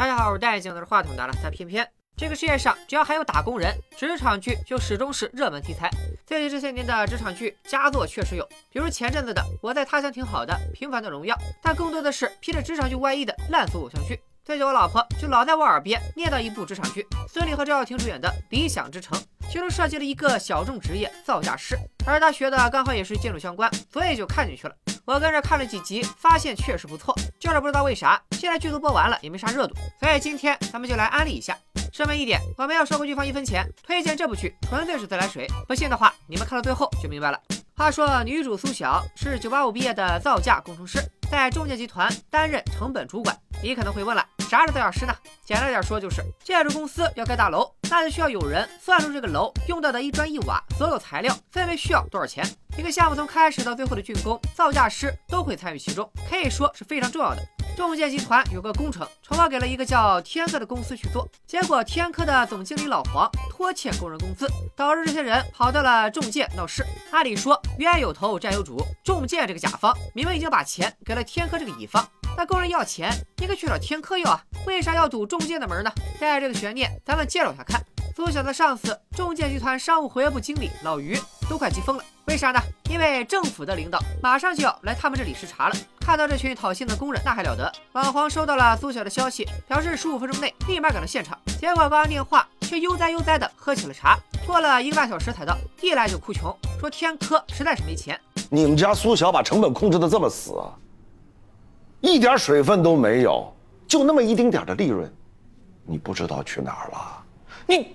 大家好，我是戴眼镜拿着话筒的了，但偏偏这个世界上只要还有打工人，职场剧就始终是热门题材。最近这些年的职场剧佳作确实有，比如前阵子的《我在他乡挺好的》《平凡的荣耀》，但更多的是披着职场剧外衣的烂俗偶像剧。最近我老婆就老在我耳边念叨一部职场剧，孙俪和赵又廷主演的《理想之城》，其中涉及了一个小众职业造价师，而他学的刚好也是建筑相关，所以就看进去了。我跟着看了几集，发现确实不错，就是不知道为啥现在剧都播完了也没啥热度，所以今天咱们就来安利一下。声明一点，我没有收过剧方一分钱，推荐这部剧纯粹是自来水。不信的话，你们看到最后就明白了。话说女主苏晓是985毕业的造价工程师，在中介集团担任成本主管。你可能会问了，啥是造价师呢？简单点说，就是建筑公司要盖大楼，那就需要有人算出这个楼用到的一砖一瓦所有材料分别需要多少钱。一个项目从开始到最后的竣工，造价师都会参与其中，可以说是非常重要的。中建集团有个工程承包给了一个叫天科的公司去做，结果天科的总经理老黄拖欠工人工资，导致这些人跑到了中建闹事。按理说冤有头债有主，中建这个甲方明明已经把钱给了天科这个乙方，那工人要钱应该去找天科要啊，为啥要堵中建的门呢？带着这个悬念，咱们接着往下看。苏小的上司中建集团商务活跃部经理老于都快急疯了，为啥呢？因为政府的领导马上就要来他们这里视察了。看到这群讨薪的工人，那还了得！老黄收到了苏小的消息，表示十五分钟内立马赶到现场。结果挂完电话，却悠哉悠哉的喝起了茶，过了一个半小时才到。一来就哭穷，说天科实在是没钱。你们家苏小把成本控制的这么死啊，一点水分都没有，就那么一丁点的利润，你不知道去哪儿了？你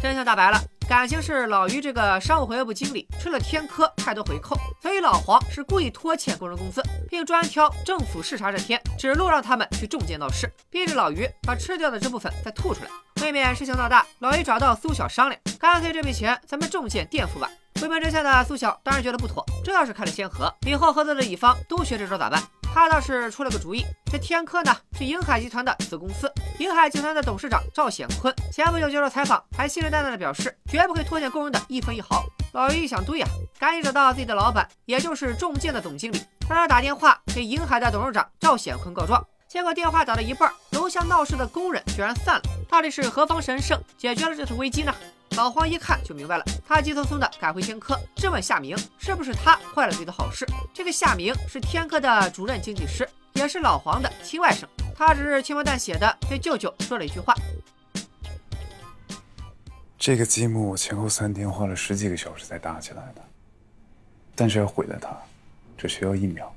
真相大白了。感情是老于这个商务活跃部经理吃了天科太多回扣，所以老黄是故意拖欠工人工资，并专挑政府视察这天指路让他们去中介闹事，逼着老于把吃掉的这部分再吐出来。未免事情闹大，老于找到苏小商量，干脆这笔钱咱们中介垫付吧。回本真相的苏小当然觉得不妥，这要是开了先河，以后合作的乙方都学这招咋办？他倒是出了个主意，这天科呢是银海集团的子公司，银海集团的董事长赵显坤前不久接受采访，还信誓旦旦的表示绝不会拖欠工人的一分一毫。老于一想，对呀，赶紧找到自己的老板，也就是中建的总经理，让他打电话给银海的董事长赵显坤告状。结果电话打到一半，楼下闹事的工人居然散了，到底是何方神圣解决了这次危机呢？老黄一看就明白了，他急匆匆的赶回天科，质问夏明是不是他坏了自己的好事。这个夏明是天科的主任经济师，也是老黄的亲外甥。他只是轻描淡写的对舅舅说了一句话：“这个积木前后三天花了十几个小时才搭起来的，但是要毁了它，只需要一秒。”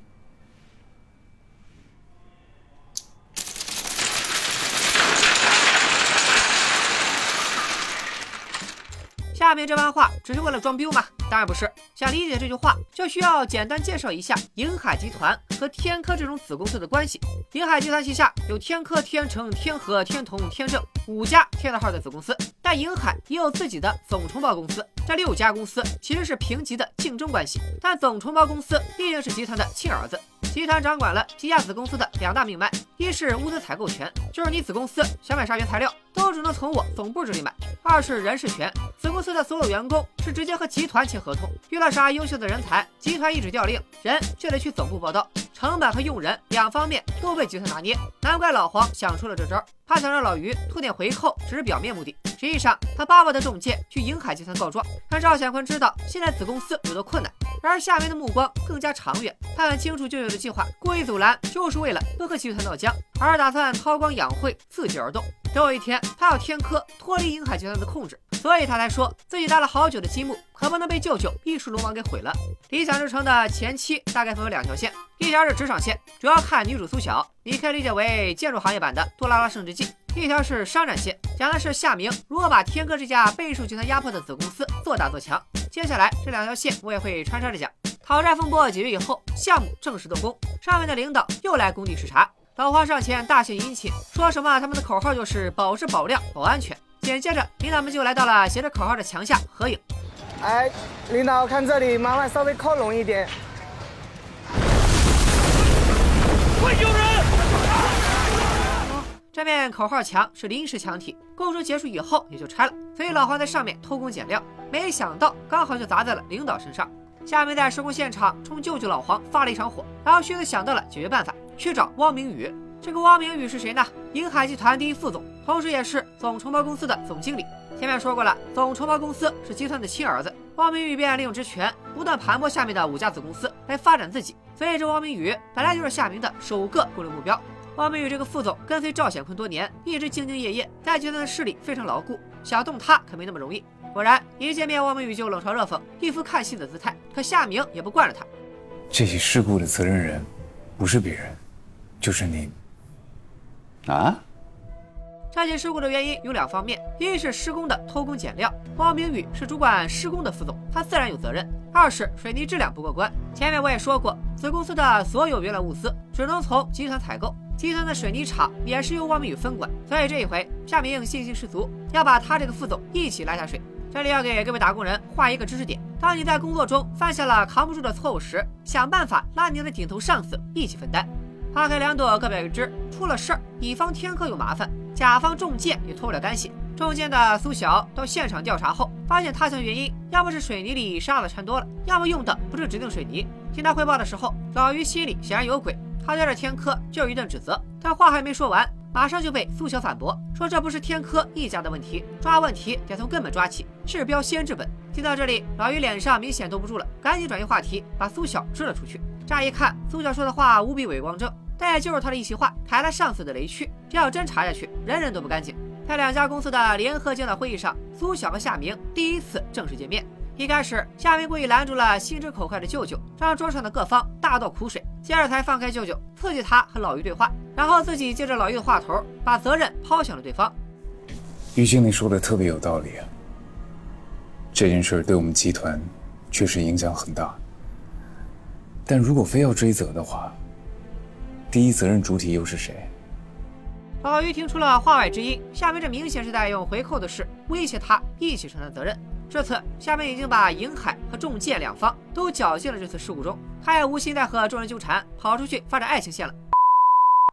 下面这番话只是为了装逼吗？当然不是。想理解这句话，就需要简单介绍一下银海集团和天科这种子公司的关系。银海集团旗下有天科、天成、天和、天同、天正五家天字号的子公司，但银海也有自己的总承包公司。这六家公司其实是平级的竞争关系，但总承包公司毕竟是集团的亲儿子。集团掌管了旗下子公司的两大命脉，一是物资采购权，就是你子公司想买啥原材料，都只能从我总部这里买；二是人事权，子公司的所有员工是直接和集团签合同，遇到啥优秀的人才，集团一纸调令，人就得去总部报道。成本和用人两方面都被集团拿捏，难怪老黄想出了这招，他想让老于吐点回扣，只是表面目的。实际上，他巴不得中介去银海集团告状，让赵显坤知道现在子公司有多困难。然而夏明的目光更加长远，他很清楚舅舅的计划，故意阻拦就是为了不和集团闹僵，而打算韬光养晦，伺机而动。总有一天，他要天科脱离银海集团的控制，所以他才说自己搭了好久的积木，可不能被舅舅一术龙王给毁了。理想之城的前期大概分为两条线，一条是职场线，主要看女主苏晓，你可以理解为建筑行业版的《杜拉拉升职记》；一条是商战线，讲的是夏明如何把天科这家备受集团压迫的子公司做大做强。接下来这两条线我也会穿插着讲。讨债风波解决以后，项目正式动工，上面的领导又来工地视察。老黄上前大献殷勤，说什么他们的口号就是保质保量保安全。紧接着，领导们就来到了写着口号的墙下合影。哎，领导看这里，麻烦稍微靠拢一点。快救人！这面口号墙是临时墙体，工程结束以后也就拆了，所以老黄在上面偷工减料，没想到刚好就砸在了领导身上。下面在施工现场冲舅舅老黄发了一场火，然后迅速想到了解决办法，去找汪明宇。这个汪明宇是谁呢？银海集团第一副总，同时也是总承包公司的总经理。前面说过了，总承包公司是集团的亲儿子，汪明宇便利用职权，不断盘剥下面的五家子公司来发展自己。所以这汪明宇本来就是夏明的首个攻略目标。汪明宇这个副总跟随赵显坤多年，一直兢兢业业，在集团的势力非常牢固，想动他可没那么容易。果然，一见面汪明宇就冷嘲热讽，一副看戏的姿态。可夏明也不惯着他。这起事故的责任人，不是别人，就是您。啊？这起事故的原因有两方面：一是施工的偷工减料，汪明宇是主管施工的副总，他自然有责任；二是水泥质量不过关。前面我也说过，子公司的所有原料物资只能从集团采购。集团的水泥厂也是由汪明宇分管，所以这一回夏明信心十足，要把他这个副总一起拉下水。这里要给各位打工人画一个知识点：当你在工作中犯下了扛不住的错误时，想办法拉你的顶头上司一起分担。花开两朵，各表一枝。出了事儿，乙方天科有麻烦，甲方中箭也脱不了干系。中箭的苏晓到现场调查后，发现塌陷原因要么是水泥里沙子掺多了，要么用的不是指定水泥。听他汇报的时候，老于心里显然有鬼。他对着天科就一顿指责，但话还没说完，马上就被苏晓反驳，说这不是天科一家的问题，抓问题得从根本抓起，治标先治本。听到这里，老于脸上明显兜不住了，赶紧转移话题，把苏晓支了出去。乍一看，苏晓说的话无比伪光正，但也就是他的一席话，抬了上司的雷区。这要真查下去，人人都不干净。在两家公司的联合监导会议上，苏晓和夏明第一次正式见面。一开始，夏明故意拦住了心直口快的舅舅，让桌上的各方大倒苦水，接着才放开舅舅，刺激他和老于对话，然后自己借着老于的话头，把责任抛向了对方。于经理说的特别有道理，这件事对我们集团确实影响很大，但如果非要追责的话，第一责任主体又是谁？老于听出了话外之音，夏明这明显是在用回扣的事威胁他一起承担责任。这次，夏明已经把银海和重剑两方都搅进了这次事故中，他也无心再和众人纠缠，跑出去发展爱情线了。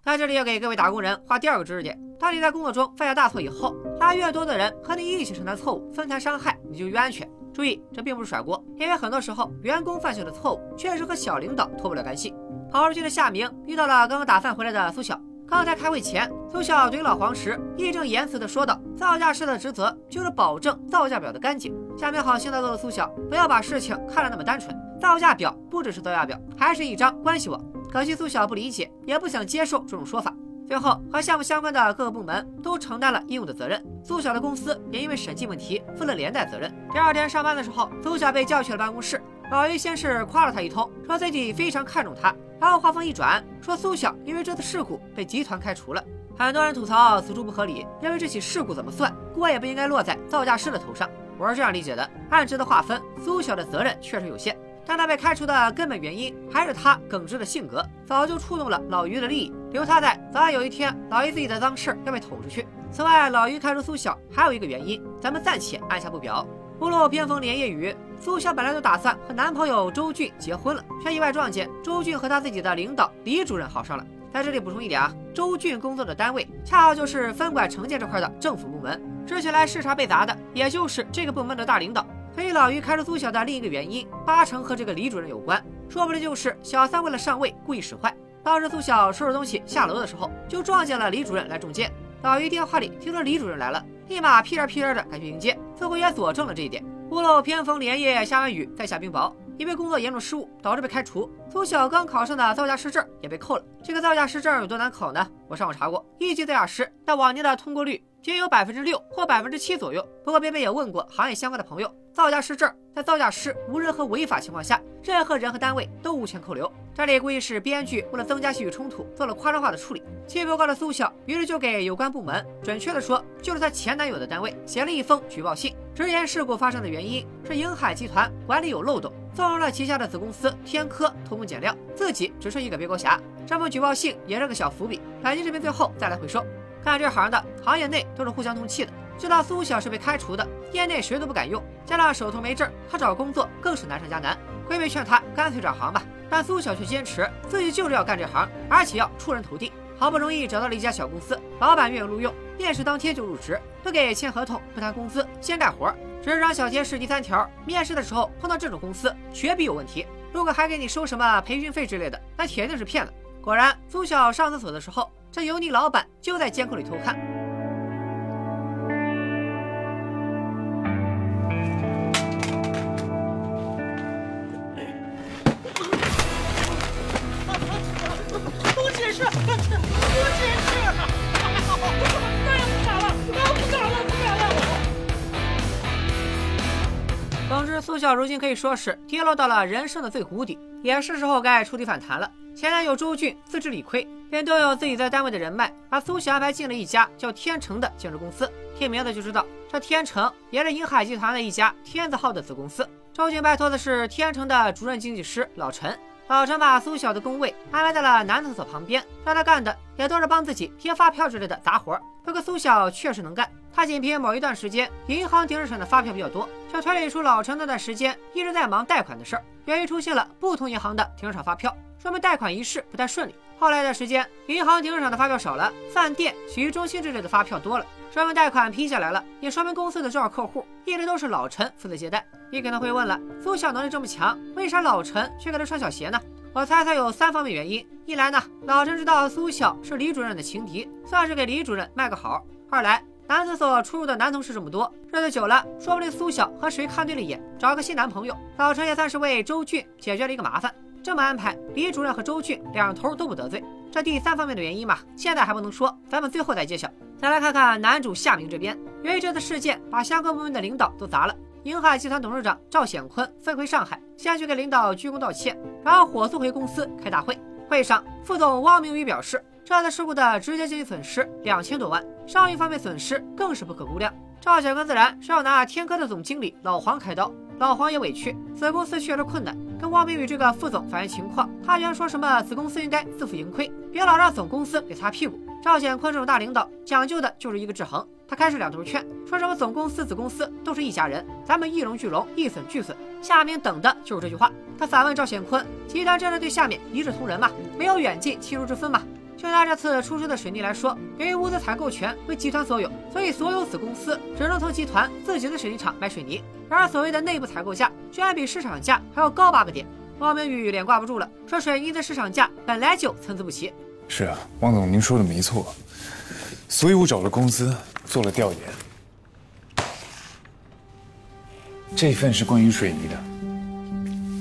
在这里要给各位打工人画第二个知识点：当你在工作中犯下大错以后，拉越多的人和你一起承担错误，分摊伤害，你就越安全。注意，这并不是甩锅，因为很多时候员工犯下的错误确实和小领导脱不了干系。跑出去的夏明遇到了刚刚打饭回来的苏晓。刚才开会前，苏晓怼老黄时义正言辞地说道：“造价师的职责就是保证造价表的干净。”夏明好心的告诉苏晓，不要把事情看得那么单纯，造价表不只是造价表，还是一张关系网。可惜苏晓不理解，也不想接受这种说法。最后，和项目相关的各个部门都承担了应有的责任，苏晓的公司也因为审计问题负了连带责任。第二天上班的时候，苏晓被叫去了办公室。老于先是夸了他一通，说自己非常看重他，然后话锋一转，说苏晓因为这次事故被集团开除了。很多人吐槽此处不合理，认为这起事故怎么算，锅也不应该落在造价师的头上。我是这样理解的：按值的划分，苏晓的责任确实有限，但他被开除的根本原因还是他耿直的性格，早就触动了老于的利益，留他在，早晚有一天老于自己的脏事要被捅出去。此外，老于开除苏晓还有一个原因，咱们暂且按下不表。屋漏偏逢连夜雨，苏晓本来就打算和男朋友周俊结婚了，却意外撞见周俊和他自己的领导李主任好上了。在这里补充一点啊，周俊工作的单位恰好就是分管城建这块的政府部门，之前来视察被砸的也就是这个部门的大领导。所以老于开除苏晓的另一个原因，八成和这个李主任有关，说不定就是小三为了上位故意使坏。当时苏晓收拾东西下楼的时候，就撞见了李主任来中箭。老于电话里听说李主任来了。立马屁颠屁颠的赶去迎接，似乎也佐证了这一点。屋漏偏逢连夜，下完雨再下冰雹，因为工作严重失误导致被开除。苏小刚考上的造价师证也被扣了。这个造价师证有多难考呢？我上网查过，一级造价师在往年的通过率仅有百分之六或百分之七左右。不过边边也问过行业相关的朋友，造价师证在造价师无任何违法情况下，任何人和单位都无权扣留。这里估计是编剧为了增加戏剧冲突，做了夸张化的处理。气不过的苏晓，于是就给有关部门，准确的说，就是她前男友的单位，写了一封举报信，直言事故发生的原因是银海集团管理有漏洞，纵容了旗下的子公司天科通工减料，自己只是一个背锅侠。这封举报信也是个小伏笔，本期视频最后再来回收。干这行的，行业内都是互相通气的，知道苏晓是被开除的，业内谁都不敢用，加上手头没证，他找工作更是难上加难。闺蜜劝他干脆转行吧。但苏晓却坚持自己就是要干这行，而且要出人头地。好不容易找到了一家小公司，老板愿意录用，面试当天就入职，不给签合同，不谈工资，先干活。职场小贴士第三条：面试的时候碰到这种公司，绝逼有问题。如果还给你收什么培训费之类的，那铁定是骗了。果然，苏晓上厕所的时候，这油腻老板就在监控里偷看。苏晓如今可以说是跌落到了人生的最谷底，也是时候该触底反弹了。前男友周俊自知理亏，便动用自己在单位的人脉，把苏晓安排进了一家叫天成的建筑公司。听名字就知道，这天成也是银海集团的一家天字号的子公司。周俊拜托的是天成的主任经济师老陈。老陈把苏晓的工位安排在了男厕所旁边，让他干的也都是帮自己贴发票之类的杂活。不过苏晓确实能干，他仅凭某一段时间银行停止产的发票比较多，就推理出老陈那段时间一直在忙贷款的事儿。由于出现了不同银行的停止产发票，说明贷款一事不太顺利。后来的时间，银行停止产的发票少了，饭店、洗浴中心之类的发票多了，说明贷款批下来了，也说明公司的重要客户一直都是老陈负责接待。你可能会问了，苏晓能力这么强，为啥老陈却给他穿小鞋呢？我猜他有三方面原因：一来呢，老陈知道苏晓是李主任的情敌，算是给李主任卖个好；二来，男厕所出入的男同事这么多，日子久了，说不定苏晓和谁看对了眼，找个新男朋友，老陈也算是为周俊解决了一个麻烦。这么安排，李主任和周俊两头都不得罪。这第三方面的原因嘛，现在还不能说，咱们最后再揭晓。再来看看男主夏明这边，由于这次事件把相关部门的领导都砸了。银海集团董事长赵显坤飞回上海，先去给领导鞠躬道歉，然后火速回公司开大会。会上，副总汪明宇表示，这次事故的直接经济损失两千多万，商誉方面损失更是不可估量。赵显坤自然是要拿天科的总经理老黄开刀，老黄也委屈，子公司确实困难，跟汪明宇这个副总反映情况，他居然说什么子公司应该自负盈亏，别老让总公司给擦屁股。赵显坤这种大领导讲究的就是一个制衡。他开始两头劝，说什么总公司、子公司都是一家人，咱们一荣俱荣，一损俱损。夏明等的就是这句话。他反问赵显坤：集团真的对下面一视同仁吗？没有远近亲疏之分吗？就拿这次出事的水泥来说，由于物资采购权为集团所有，所以所有子公司只能从集团自己的水泥厂买水泥。然而所谓的内部采购价，居然比市场价还要高八个点。汪明宇脸挂不住了，说水泥的市场价本来就参差不齐。是啊，汪总，您说的没错。所以我找了公司做了调研，这份是关于水泥的，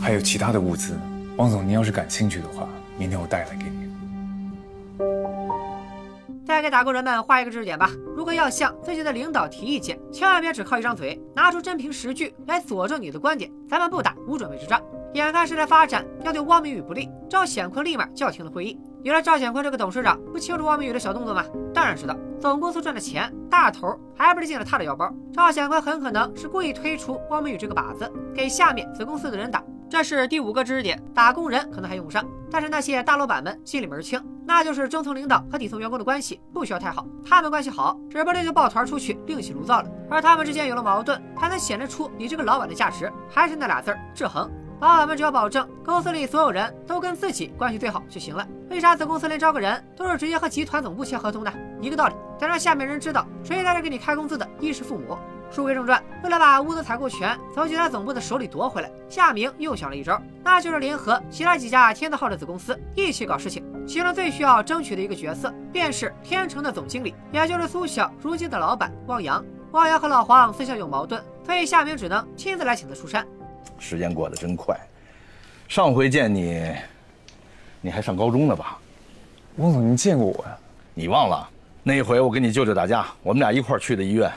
还有其他的物资。汪总，您要是感兴趣的话，明天我带来给你。再给打工人们画一个知识点吧：如果要向自己的领导提意见，千万别只靠一张嘴，拿出真凭实据来佐证你的观点。咱们不打无准备之仗。眼看事态发展要对汪明宇不利，赵显坤立马叫停了会议。原来赵显坤这个董事长不清楚汪明宇的小动作吗？当然知道，总公司赚的钱大头还不是进了他的腰包。赵显坤很可能是故意推出汪明宇这个靶子，给下面子公司的人打。这是第五个知识点，打工人可能还用不上，但是那些大老板们心里门清，那就是中层领导和底层员工的关系不需要太好，他们关系好，指不定就抱团出去另起炉灶了。而他们之间有了矛盾，才能显示出你这个老板的价值。还是那俩字儿，制衡。老板们只要保证公司里所有人都跟自己关系最好就行了。为啥子公司连招个人都是直接和集团总部签合同呢？一个道理，得让下面人知道谁才是给你开工资的，衣食父母。书归正传，为了把物资采购权从集团总部的手里夺回来，夏明又想了一招，那就是联合其他几家天字号的子公司一起搞事情。其中最需要争取的一个角色，便是天成的总经理，也就是苏晓如今的老板汪洋。汪洋和老黄私下有矛盾，所以夏明只能亲自来请他出山。时间过得真快，上回见你，你还上高中呢吧？汪总，您见过我呀？你忘了那一回我跟你舅舅打架，我们俩一块儿去的医院。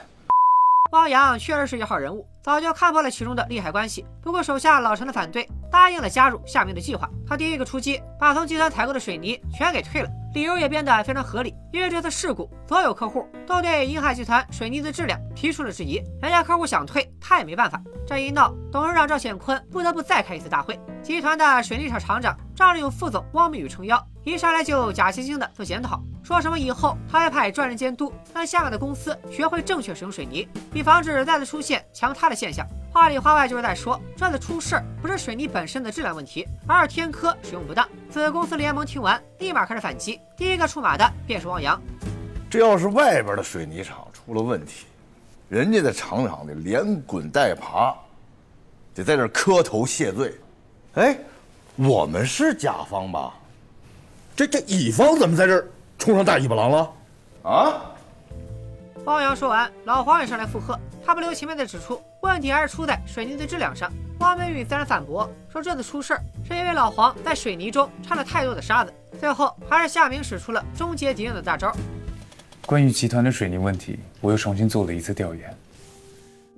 汪洋确实是一号人物，早就看破了其中的利害关系。不过手下老陈的反对，答应了加入夏明的计划。他第一个出击，把从集团采购的水泥全给退了，理由也变得非常合理。因为这次事故，所有客户都对银海集团水泥的质量提出了质疑，人家客户想退，他也没办法。这一闹，董事长赵显坤不得不再开一次大会。集团的水泥厂厂长仗着有副总汪明宇撑腰，一上来就假惺惺的做检讨，说什么以后他会派专人监督，让下面的公司学会正确使用水泥，以防止再次出现强塌的现象。话里话外就是在说，这次出事儿不是水泥本身的质量问题，而是天科使用不当。子公司联盟听完，立马开始反击，第一个出马的便是汪洋。这要是外边的水泥厂出了问题，人家的厂长得连滚带爬，得在这儿磕头谢罪。哎，我们是甲方吧？这这乙方怎么在这儿冲上大尾巴狼了？啊？汪洋说完，老黄也上来附和，他不留情面地指出，问题还是出在水泥的质量上。汪美玉自然反驳说，这次出事儿是因为老黄在水泥中掺了太多的沙子。最后还是夏明使出了终结敌人的大招。关于集团的水泥问题，我又重新做了一次调研。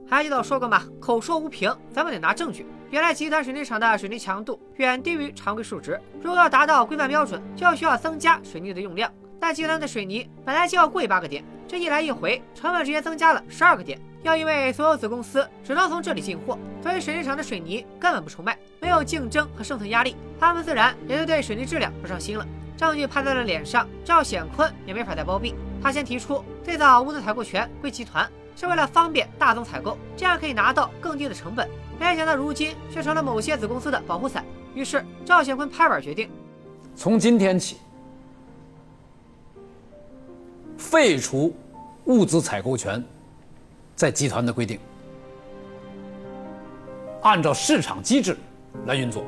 还记得我说过吗？口说无凭，咱们得拿证据。原来集团水泥厂的水泥强度远低于常规数值，如果要达到规范标准，就需要增加水泥的用量。但集团的水泥本来就要贵八个点，这一来一回，成本直接增加了十二个点。要因为所有子公司只能从这里进货，所以水泥厂的水泥根本不愁卖，没有竞争和生存压力，他们自然也就对水泥质量不上心了。证据拍在了脸上，赵显坤也没法再包庇。他先提出最早物资采购权归集团。是为了方便大宗采购，这样可以拿到更低的成本。没想到如今却成了某些子公司的保护伞。于是赵显坤拍板决定，从今天起废除物资采购权在集团的规定，按照市场机制来运作。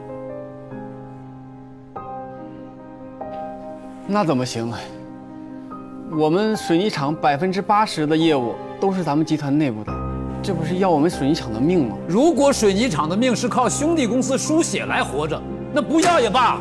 那怎么行？我们水泥厂百分之八十的业务都是咱们集团内部的，这不是要我们水泥厂的命吗？如果水泥厂的命是靠兄弟公司输血来活着，那不要也罢。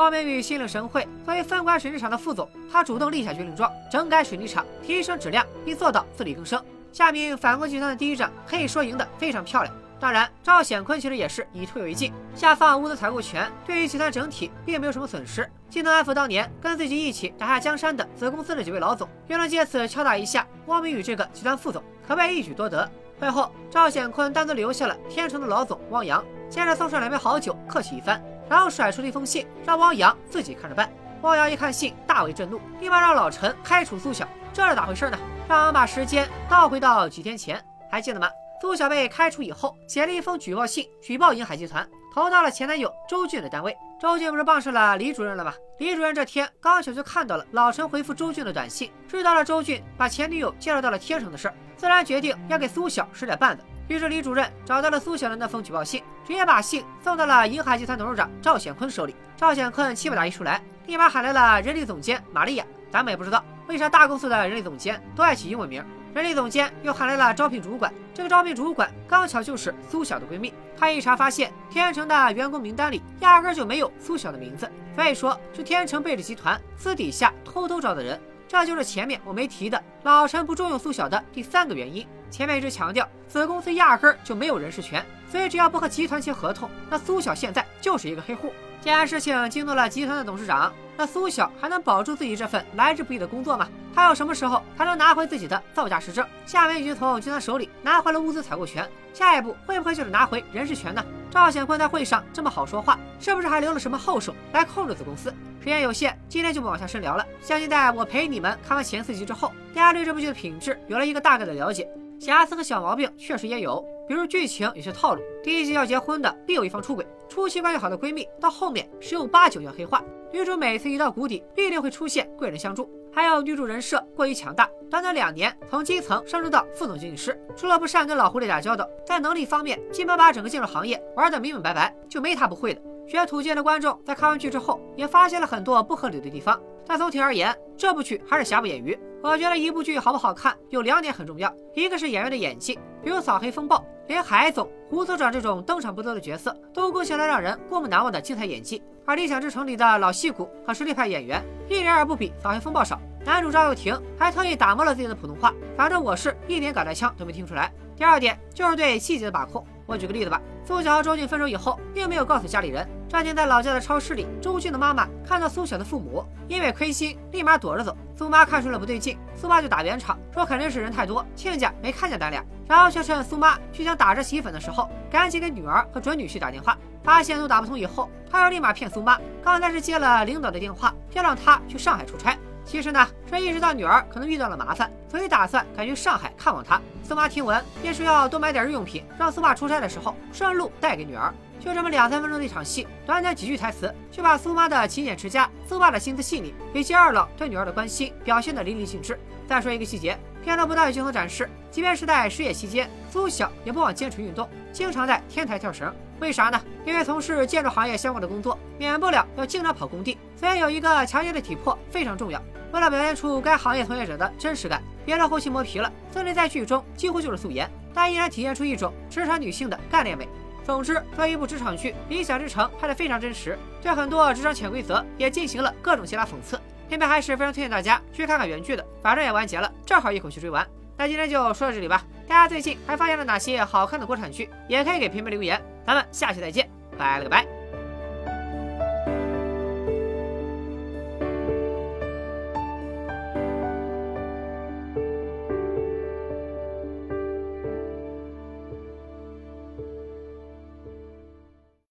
汪明宇心领神会，作为分管水泥厂的副总，他主动立下军令状，整改水泥厂，提升质量，并做到自力更生。夏明反攻集团的第一仗，可以说赢得非常漂亮。当然，赵显坤其实也是以退为进，下放物资采购权，对于集团整体并没有什么损失，既能安抚当年跟自己一起打下江山的子公司的几位老总，又能借此敲打一下汪明宇这个集团副总，可谓一举多得。会后，赵显坤单独留下了天成的老总汪洋，接着送上两杯好酒，客气一番，然后甩出了一封信，让汪洋自己看着办。汪洋一看信，大为震怒，立马让老陈开除苏晓。这是咋回事呢？让我们把时间倒回到几天前，还记得吗？苏小被开除以后，写了一封举报信，举报银海集团，投到了前男友周俊的单位。周俊不是傍上了李主任了吗？李主任这天刚巧就看到了老陈回复周俊的短信，知道了周俊把前女友介绍到了天成的事儿，自然决定要给苏小使点绊子。于是李主任找到了苏小的那封举报信，直接把信送到了银海集团董事长赵显坤手里。赵显坤气不打一处来，立马喊来了人力总监玛利亚。咱们也不知道为啥大公司的人力总监都爱起英文名。人力总监又喊来了招聘主管，这个招聘主管刚巧就是苏晓的闺蜜。她一查发现，天成的员工名单里压根就没有苏晓的名字，所以说是天成背着集团私底下偷偷招的人。这就是前面我没提的老陈不重用苏晓的第三个原因。前面一直强调子公司压根就没有人事权，所以只要不和集团签合同，那苏晓现在就是一个黑户。这件事情惊动了集团的董事长，那苏晓还能保住自己这份来之不易的工作吗？他要什么时候才能拿回自己的造价实证？夏明已经从集团手里拿回了物资采购权，下一步会不会就是拿回人事权呢？赵显坤在会上这么好说话，是不是还留了什么后手来控制子公司？时间有限，今天就不往下深聊了。相信在我陪你们看完前四集之后，大家对这部剧的品质有了一个大概的了解。瑕疵和小毛病确实也有，比如剧情有些套路。第一集要结婚的必有一方出轨，初期关系好的闺蜜到后面十有八九要黑化。女主每次一到谷底，必定会出现贵人相助。还有女主人设过于强大，短短两年从基层上升到副总经理师，除了不善跟老狐狸打交道，在能力方面基本把整个建筑行业玩得明明白白，就没她不会的。学土建的观众在看完剧之后，也发现了很多不合理的地方。但总体而言，这部剧还是瑕不掩瑜。我觉得一部剧好不好看，有两点很重要，一个是演员的演技，比如《扫黑风暴》，连海总、胡所长这种登场不多的角色，都贡献了让人过目难忘的精彩演技。而《理想之城》里的老戏骨和实力派演员，一点也不比《扫黑风暴》少。男主赵又廷还特意打磨了自己的普通话，反正我是一点嘎带腔都没听出来。第二点就是对细节的把控。我举个例子吧，苏晓和周俊分手以后，并没有告诉家里人。这天在老家的超市里，周俊的妈妈看到苏晓的父母，因为亏心，立马躲着走。苏妈看出了不对劲，苏妈就打圆场，说肯定是人太多，亲家没看见咱俩。然后却趁苏妈去想打着洗衣粉的时候，赶紧给女儿和准女婿打电话。发现都打不通以后，他又立马骗苏妈，刚才是接了领导的电话，要让他去上海出差。其实呢，这意识到女儿可能遇到了麻烦，所以打算赶去上海看望她。苏妈听闻，便说要多买点日用品，让苏爸出差的时候顺路带给女儿。就这么两三分钟的一场戏，短短几句台词，就把苏妈的勤俭持家、苏爸的心思细腻，以及二老对女儿的关心表现得淋漓尽致。再说一个细节，片头不到镜头展示，即便是在失业期间，苏小也不忘坚持运动，经常在天台跳绳。为啥呢？因为从事建筑行业相关的工作，免不了要经常跑工地，所以有一个强健的体魄非常重要。为了表现出该行业从业者的真实感，别的后期磨皮了，孙俪在剧中几乎就是素颜，但依然体现出一种职场女性的干练美。总之，作为一部职场剧，《理想之城》拍得非常真实，对很多职场潜规则也进行了各种其他讽刺。片片还是非常推荐大家去看看原剧的，反正也完结了，正好一口气追完。那今天就说到这里吧，大家最近还发现了哪些好看的国产剧？也可以给片片留言。咱们下期再见，拜了个拜。